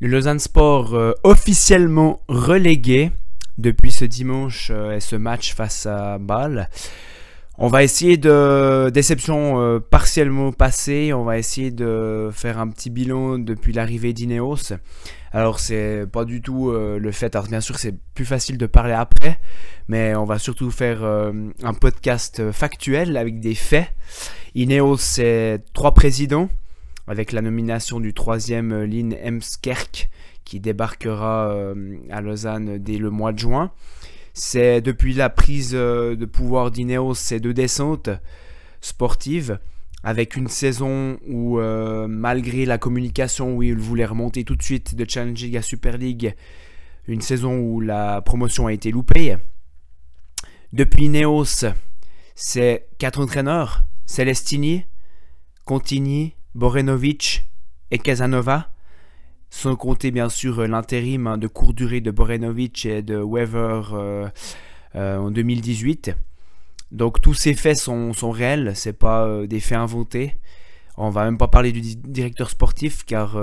Le Lausanne Sport euh, officiellement relégué depuis ce dimanche euh, et ce match face à Bâle. On va essayer de déception euh, partiellement passée. On va essayer de faire un petit bilan depuis l'arrivée d'Ineos. Alors c'est pas du tout le fait. Alors bien sûr c'est plus facile de parler après, mais on va surtout faire un podcast factuel avec des faits. Ineos c'est trois présidents avec la nomination du troisième euh, Lynn Emskerk qui débarquera euh, à Lausanne dès le mois de juin. C'est depuis la prise euh, de pouvoir d'Ineos ces deux descentes sportives avec une saison où malgré la communication où il voulait remonter tout de suite de Challenge à Super League, une saison où la promotion a été loupée. Depuis Ineos, c'est quatre entraîneurs, Celestini, Contigny, Borenovic et Casanova, sans compter bien sûr l'intérim de courte durée de Borenovic et de Weaver euh, euh, en 2018. Donc tous ces faits sont, sont réels, c'est pas euh, des faits inventés. On va même pas parler du directeur sportif car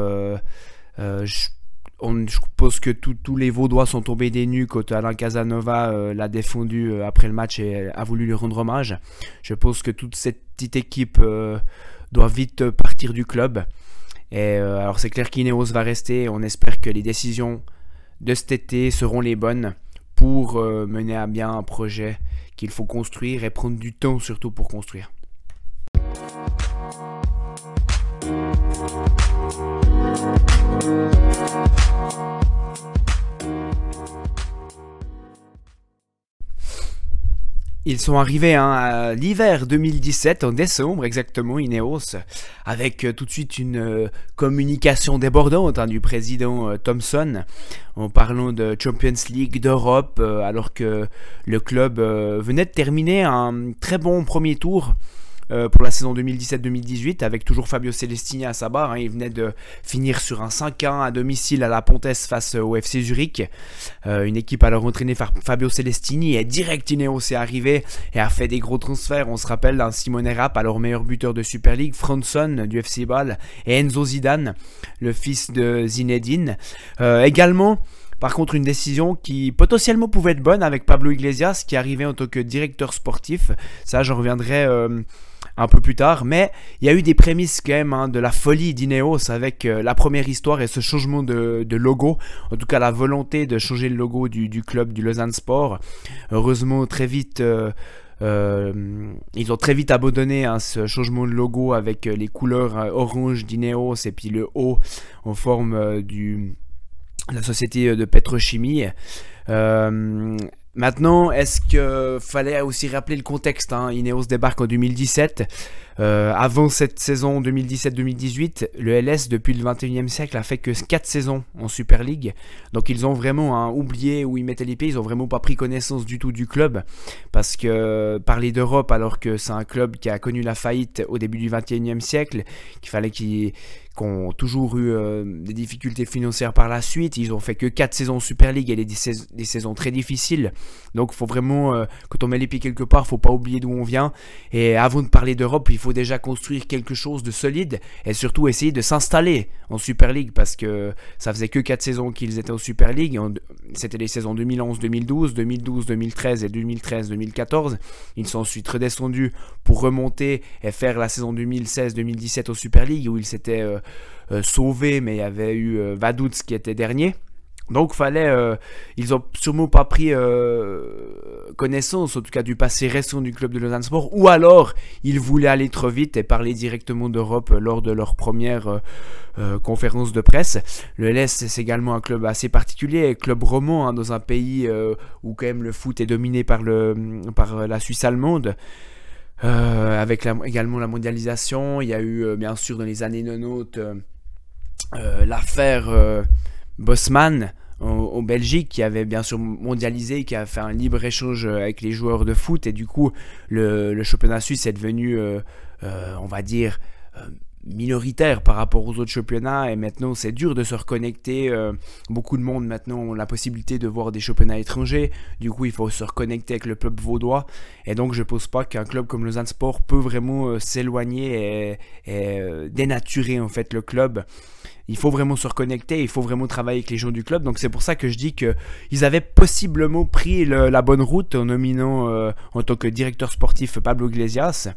on, suppose que tous les Vaudois sont tombés des nues quand Alain Casanova l'a défendu après le match et a voulu lui rendre hommage. Je pense que toute cette petite équipe doit vite partir du club. Euh, alors c'est clair qu'Ineos va rester. On espère que les décisions de cet été seront les bonnes pour euh, mener à bien un projet qu'il faut construire et prendre du temps surtout pour construire. Ils sont arrivés hein, à l'hiver 2017, en décembre exactement, Ineos, avec euh, tout de suite une euh, communication débordante hein, du président euh, Thompson en parlant de Champions League d'Europe, alors que le club venait de terminer un très bon premier tour euh, pour la saison 2017-2018 avec toujours Fabio Celestini à sa barre. Hein. Il venait de finir sur un 5-1 à domicile à la Pontes face au FC Zurich. Euh, une équipe alors entraînée par Fabio Celestini et direct Ineos est arrivé et a fait des gros transferts. On se rappelle d'un Simone Rapp, alors meilleur buteur de Super League, Franson du FC Bâle et Enzo Zidane, le fils de Zinedine. Euh, également, par contre, une décision qui potentiellement pouvait être bonne avec Pablo Iglesias qui arrivait en tant que directeur sportif. Ça, j'en reviendrai un peu plus tard. Mais il y a eu des prémices quand même hein, de la folie d'Ineos avec euh, la première histoire et ce changement de, logo. En tout cas, la volonté de changer le logo du, club du Lausanne Sport. Heureusement, très vite. Euh, euh, ils ont très vite abandonné hein, ce changement de logo avec les couleurs orange d'Ineos et puis le haut en forme du la société de pétrochimie. Maintenant, est-ce qu'il fallait aussi rappeler le contexte hein? Ineos débarque en 2017. Euh, avant cette saison 2017-2018, le LS depuis le 21e siècle a fait que 4 saisons en Super League. Donc ils ont vraiment hein, oublié où ils mettaient les pieds, ils ont vraiment pas pris connaissance du tout du club. Parce que parler d'Europe alors que c'est un club qui a connu la faillite au début du 21e siècle, qu'il fallait qu'ils ont toujours eu euh, des difficultés financières par la suite. Ils ont fait que 4 saisons Super League et des, des saisons très difficiles. Donc il faut vraiment, euh, quand on met les pieds quelque part, faut pas oublier d'où on vient. Et avant de parler d'Europe, il faut déjà construire quelque chose de solide et surtout essayer de s'installer en Super League parce que ça faisait que 4 saisons qu'ils étaient en Super League. C'était les saisons 2011-2012, 2012-2013 et 2013-2014. Ils sont ensuite redescendus pour remonter et faire la saison 2016-2017 au Super League où ils s'étaient euh, euh, sauvés mais il y avait eu euh, Vaduz qui était dernier. Donc fallait, euh, ils ont sûrement pas pris euh, connaissance, en tout cas du passé récent du club de Lausanne Sport, ou alors ils voulaient aller trop vite et parler directement d'Europe lors de leur première euh, conférence de presse. Le LS c'est également un club assez particulier, club roman hein, dans un pays où quand même le foot est dominé par le par la Suisse allemande. avec également la mondialisation, il y a eu bien sûr dans les années 90 l'affaire Bosman en, Belgique qui avait bien sûr mondialisé, qui a fait un libre échange avec les joueurs de foot. Et du coup le, championnat suisse est devenu, euh, euh, on va dire, euh, minoritaire par rapport aux autres championnats et maintenant c'est dur de se reconnecter. Euh, beaucoup de monde maintenant ont la possibilité de voir des championnats étrangers. Du coup, il faut se reconnecter avec le club vaudois. Et donc, je pense pas qu'un club comme Lausanne Sport peut vraiment euh, s'éloigner et, et dénaturer en fait le club il faut vraiment se reconnecter, il faut vraiment travailler avec les gens du club. Donc c'est pour ça que je dis qu'ils avaient possiblement pris la bonne route en nominant euh, en tant que directeur sportif Pablo Iglesias,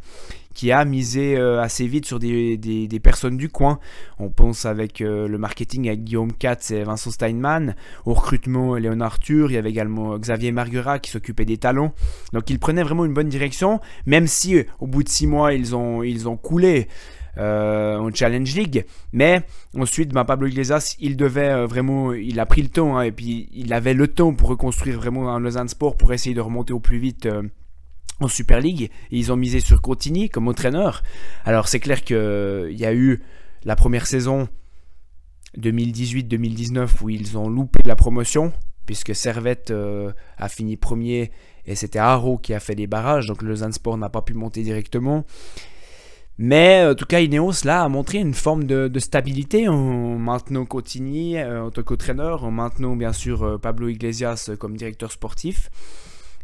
qui a misé euh, assez vite sur des, personnes du coin. On pense avec euh, le marketing avec Guillaume Katz et Vincent Steinman, au recrutement Léon Arthur, il y avait également Xavier Marguerat qui s'occupait des talons. Donc ils prenaient vraiment une bonne direction, même si au bout de six mois ils ont, ils ont coulé euh, en Challenge League. Mais ensuite, ben, Pablo Iglesias, il devait euh, vraiment, il a pris le temps hein, et puis il avait le temps pour reconstruire vraiment un Lausanne Sport pour essayer de remonter au plus vite. Euh, en Super League, ils ont misé sur Cotigny comme entraîneur. Alors c'est clair qu'il y a eu la première saison 2018-2019 où ils ont loupé la promotion, puisque Servette a fini premier et c'était Haro qui a fait les barrages, donc le Sport n'a pas pu monter directement. Mais en tout cas, Ineos là a montré une forme de, stabilité en maintenant Cotigny euh, en tant qu'entraîneur, en maintenant bien sûr euh, Pablo Iglesias comme directeur sportif.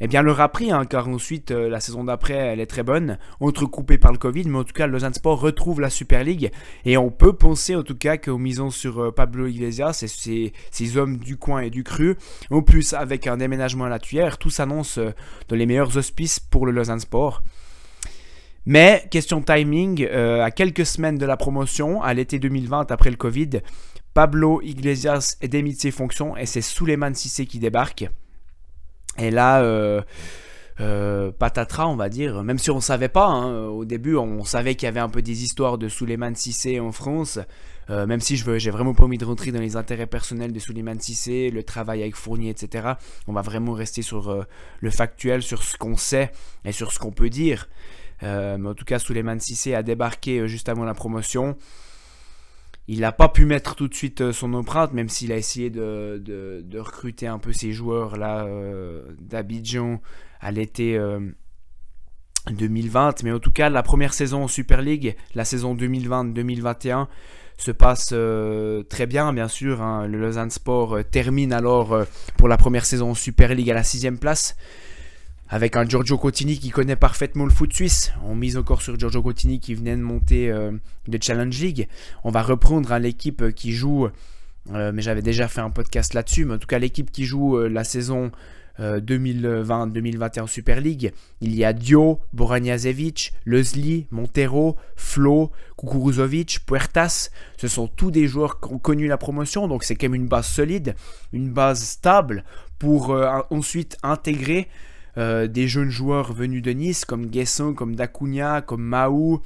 Eh bien, leur a pris, hein, car ensuite, euh, la saison d'après, elle est très bonne, entrecoupée par le Covid, mais en tout cas, Lausanne Sport retrouve la Super League, et on peut penser en tout cas qu'en misant sur Pablo Iglesias et ses, hommes du coin et du cru, en plus avec un déménagement à la tuyère, tout s'annonce dans les meilleurs auspices pour le Lausanne Sport. Mais, question timing, euh, à quelques semaines de la promotion, à l'été 2020, après le Covid, Pablo Iglesias est démis de ses fonctions et c'est Suleiman Sissé qui débarque. Et là, euh, euh, patatras, on va dire, même si on ne savait pas, hein, au début, on savait qu'il y avait un peu des histoires de Suleiman Sissé en France. même si je j'ai vraiment pas envie de rentrer dans les intérêts personnels de Suleiman Sissé, le travail avec Fournier, etc. On va vraiment rester sur le factuel, sur ce qu'on sait et sur ce qu'on peut dire. Euh, mais en tout cas, Suleiman Sissé a débarqué euh, juste avant la promotion. Il n'a pas pu mettre tout de suite euh, son empreinte, même s'il a essayé de, recruter un peu ses joueurs là d'Abidjan à l'été 2020. Mais en tout cas, la première saison en Super League, la saison 2020-2021, se passe très bien, bien sûr. Hein. Le Lausanne Sport termine alors pour la première saison en Super League à la sixième place avec un Giorgio Cotini qui connaît parfaitement le foot suisse. On mise encore sur Giorgio Cotini qui venait de monter euh, de Challenge League. On va reprendre à l'équipe qui joue, euh, mais j'avais déjà fait un podcast là-dessus, mais en tout cas l'équipe qui joue euh, la saison 2020-2021 Super League. Il y a Dio, Boranjazevic, Leslie, Montero, Flo, Kukuruzovic, Puertas. Ce sont tous des joueurs qui ont connu la promotion, donc c'est quand même une base solide, une base stable pour ensuite intégrer euh, des jeunes joueurs venus de Nice, comme Guesson, comme Dacunia, comme Maou,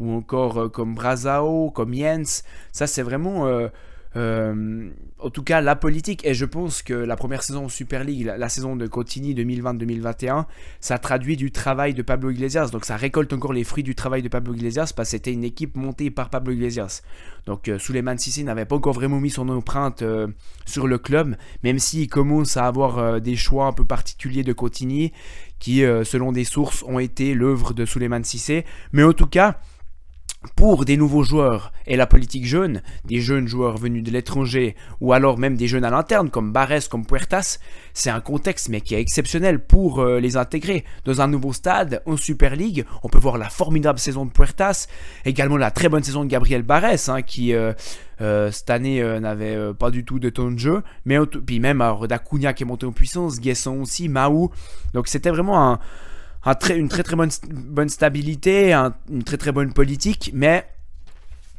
ou encore euh, comme Brazao, comme Jens. Ça, c'est vraiment euh, euh, en tout cas, la politique, et je pense que la première saison en Super League, la, saison de Cotigny 2020-2021, ça traduit du travail de Pablo Iglesias. Donc ça récolte encore les fruits du travail de Pablo Iglesias parce que c'était une équipe montée par Pablo Iglesias. Donc euh, Suleiman Sissi n'avait pas encore vraiment mis son empreinte euh, sur le club, même s'il commence à avoir des choix un peu particuliers de Cotigny qui, selon des sources, ont été l'œuvre de Suleiman Sissé. Mais en tout cas, pour des nouveaux joueurs. Et la politique jeune, des jeunes joueurs venus de l'étranger ou alors même des jeunes à l'interne comme Barres, comme Puertas, c'est un contexte mais qui est exceptionnel pour euh, les intégrer. Dans un nouveau stade, en Super League, on peut voir la formidable saison de Puertas, également la très bonne saison de Gabriel Barres hein, qui euh, euh, cette année n'avait pas du tout de temps de jeu, mais puis même alors, Dacunia qui est monté en puissance, Guesson aussi, Maou, donc c'était vraiment un une très très bonne, bonne stabilité, une très très bonne politique, mais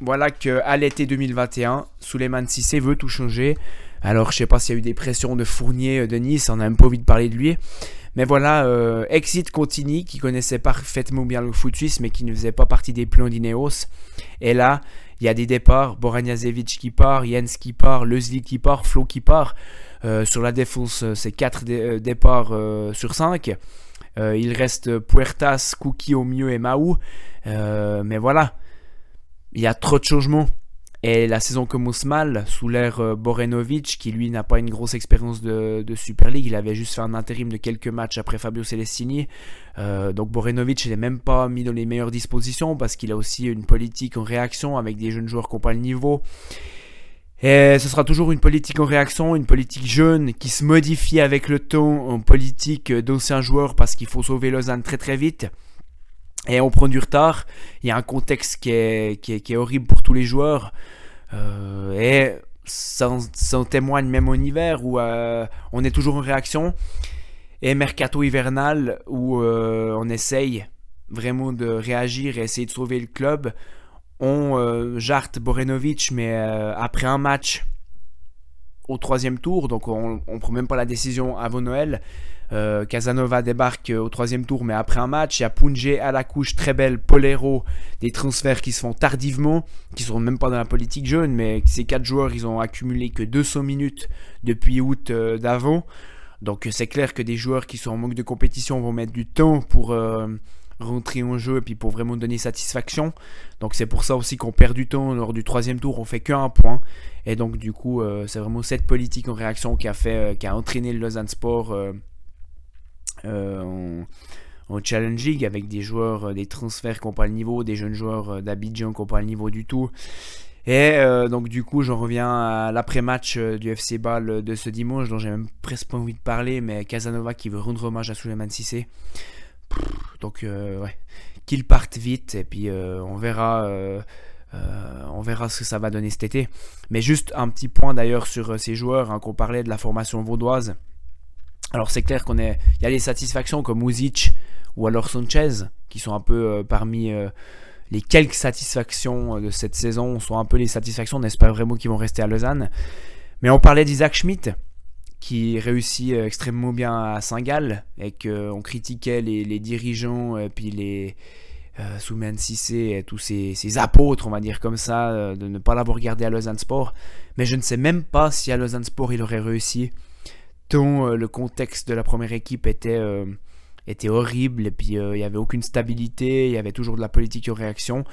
voilà qu'à l'été 2021, Suleiman Sissé veut tout changer. Alors je sais pas s'il y a eu des pressions de Fournier euh, de Nice, on a pas envie de parler de lui. Mais voilà, euh, Exit Contini, qui connaissait parfaitement bien le foot suisse, mais qui ne faisait pas partie des plans d'Ineos. Et là, il y a des départs, Boranjazevic qui part, Jens qui part, Leslie qui part, Flo qui part. Euh, sur la défense, c'est 4 départs sur 5. Euh, il reste Puertas, Cookie au mieux et Maou. Euh, mais voilà, il y a trop de changements. Et la saison commence mal sous l'ère euh, Borenovic, qui lui n'a pas une grosse expérience de, Super League. Il avait juste fait un intérim de quelques matchs après Fabio Celestini. Donc Borenovic n'est même pas mis dans les meilleures dispositions parce qu'il a aussi une politique en réaction avec des jeunes joueurs qui n'ont pas le niveau. Et ce sera toujours une politique en réaction, une politique jeune qui se modifie avec le temps en politique d'anciens joueurs parce qu'il faut sauver Lausanne très très vite. Et on prend du retard. Il y a un contexte qui est, qui est, horrible pour tous les joueurs. Euh, et ça en, témoigne même en hiver où euh, on est toujours en réaction. Et mercato hivernal où euh, on essaye vraiment de réagir et essayer de sauver le club. On jarte Borenovic, mais après un match au troisième tour, donc on ne prend même pas la décision avant Noël. Euh, Casanova débarque au troisième tour, mais après un match. Il y a Punje à la couche, très belle, Polero, des transferts qui se font tardivement, qui sont même pas dans la politique jeune, mais ces quatre joueurs, ils ont accumulé que 200 minutes depuis août euh, d'avant. Donc c'est clair que des joueurs qui sont en manque de compétition vont mettre du temps pour euh, rentrer en jeu et puis pour vraiment donner satisfaction. Donc c'est pour ça aussi qu'on perd du temps lors du troisième tour, on fait qu'un point. Et donc du coup, c'est vraiment cette politique en réaction qui a fait, qui a entraîné le Lausanne Sport euh, en, challenging avec des joueurs, euh, des transferts qui n'ont pas le niveau, des jeunes joueurs euh, d'Abidjan qui n'ont pas le niveau du tout. Et donc du coup, j'en reviens à l'après-match du FC Ball de ce dimanche, dont j'ai même presque pas envie de parler, mais Casanova qui veut rendre hommage à Suleiman Sissé. Donc ouais, qu'il parte vite et puis on verra. on verra ce que ça va donner cet été. Mais juste un petit point d'ailleurs sur ces joueurs, hein, qu'on parlait de la formation vaudoise. Alors c'est clair qu'on est, y a des satisfactions comme Uzic ou alors Sanchez qui sont un peu euh, parmi euh, les quelques satisfactions euh, de cette saison, sont un peu les satisfactions. On espère vraiment qu'ils vont rester à Lausanne. Mais on parlait d'Isaac Schmidt qui réussit extrêmement bien à Saint-Gall et qu'on critiquait les, dirigeants et puis les euh, Soumen et tous ces, apôtres, on va dire comme ça, de ne pas l'avoir gardé à Lausanne Sport. Mais je ne sais même pas si à Lausanne Sport il aurait réussi tant euh, le contexte de la première équipe était, euh, était horrible et puis euh, il n'y avait aucune stabilité, il y avait toujours de la politique en réaction.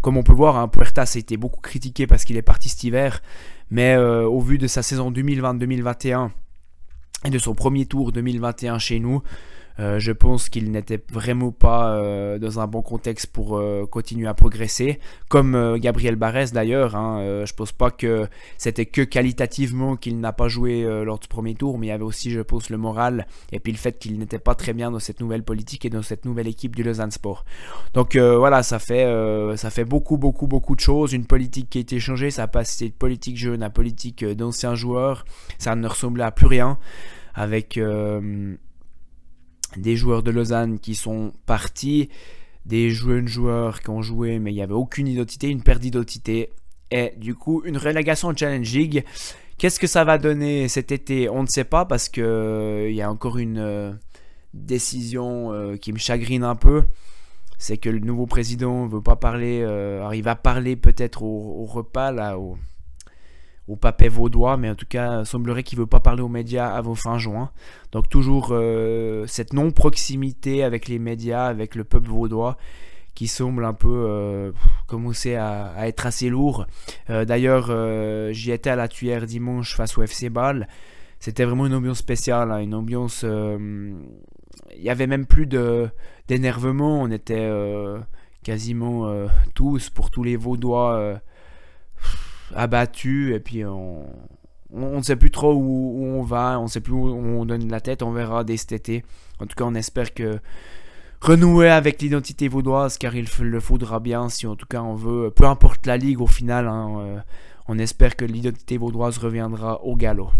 Comme on peut voir, hein, Puertas a été beaucoup critiqué parce qu'il est parti cet hiver, mais au vu de sa saison 2020-2021 et de son premier tour 2021 chez nous, euh, je pense qu'il n'était vraiment pas euh, dans un bon contexte pour euh, continuer à progresser. Comme Gabriel Barès d'ailleurs, hein, je pense pas que c'était que qualitativement qu'il n'a pas joué lors du premier tour, mais il y avait aussi, je pense, le moral et puis le fait qu'il n'était pas très bien dans cette nouvelle politique et dans cette nouvelle équipe du Lausanne Sport. Donc voilà, ça fait, ça fait beaucoup, beaucoup, beaucoup de choses. Une politique qui a été changée, ça a passé de politique jeune à politique d'anciens joueurs. Ça ne ressemblait à plus rien avec des joueurs de Lausanne qui sont partis, des jeunes joueurs qui ont joué mais il n'y avait aucune identité, une perte d'identité et du coup une relégation Challenge League. Qu'est-ce que ça va donner cet été? On ne sait pas parce que euh, y a encore une euh, décision euh, qui me chagrine un peu. C'est que le nouveau président veut pas parler. il va parler peut-être au, au, repas là, au, au papet vaudois, mais en tout cas, semblerait qu'il ne veut pas parler aux médias avant fin juin. Donc toujours euh, cette non-proximité avec les médias, avec le peuple vaudois, qui semble un peu euh, commencer à, être assez lourd. Euh, d'ailleurs, j'y étais à la tuyère dimanche face au FC Bâle. C'était vraiment une ambiance spéciale, hein, une ambiance... Il y avait même plus d'énervement, on était quasiment tous, pour tous les vaudois abattu et puis on, on ne sait plus trop où, on va, on ne sait plus où on donne la tête, on verra dès cet été. En tout cas, on espère que renouer avec l'identité vaudoise, car il le faudra bien si en tout cas on veut, peu importe la ligue au final, hein, euh, on espère que l'identité vaudoise reviendra au galop.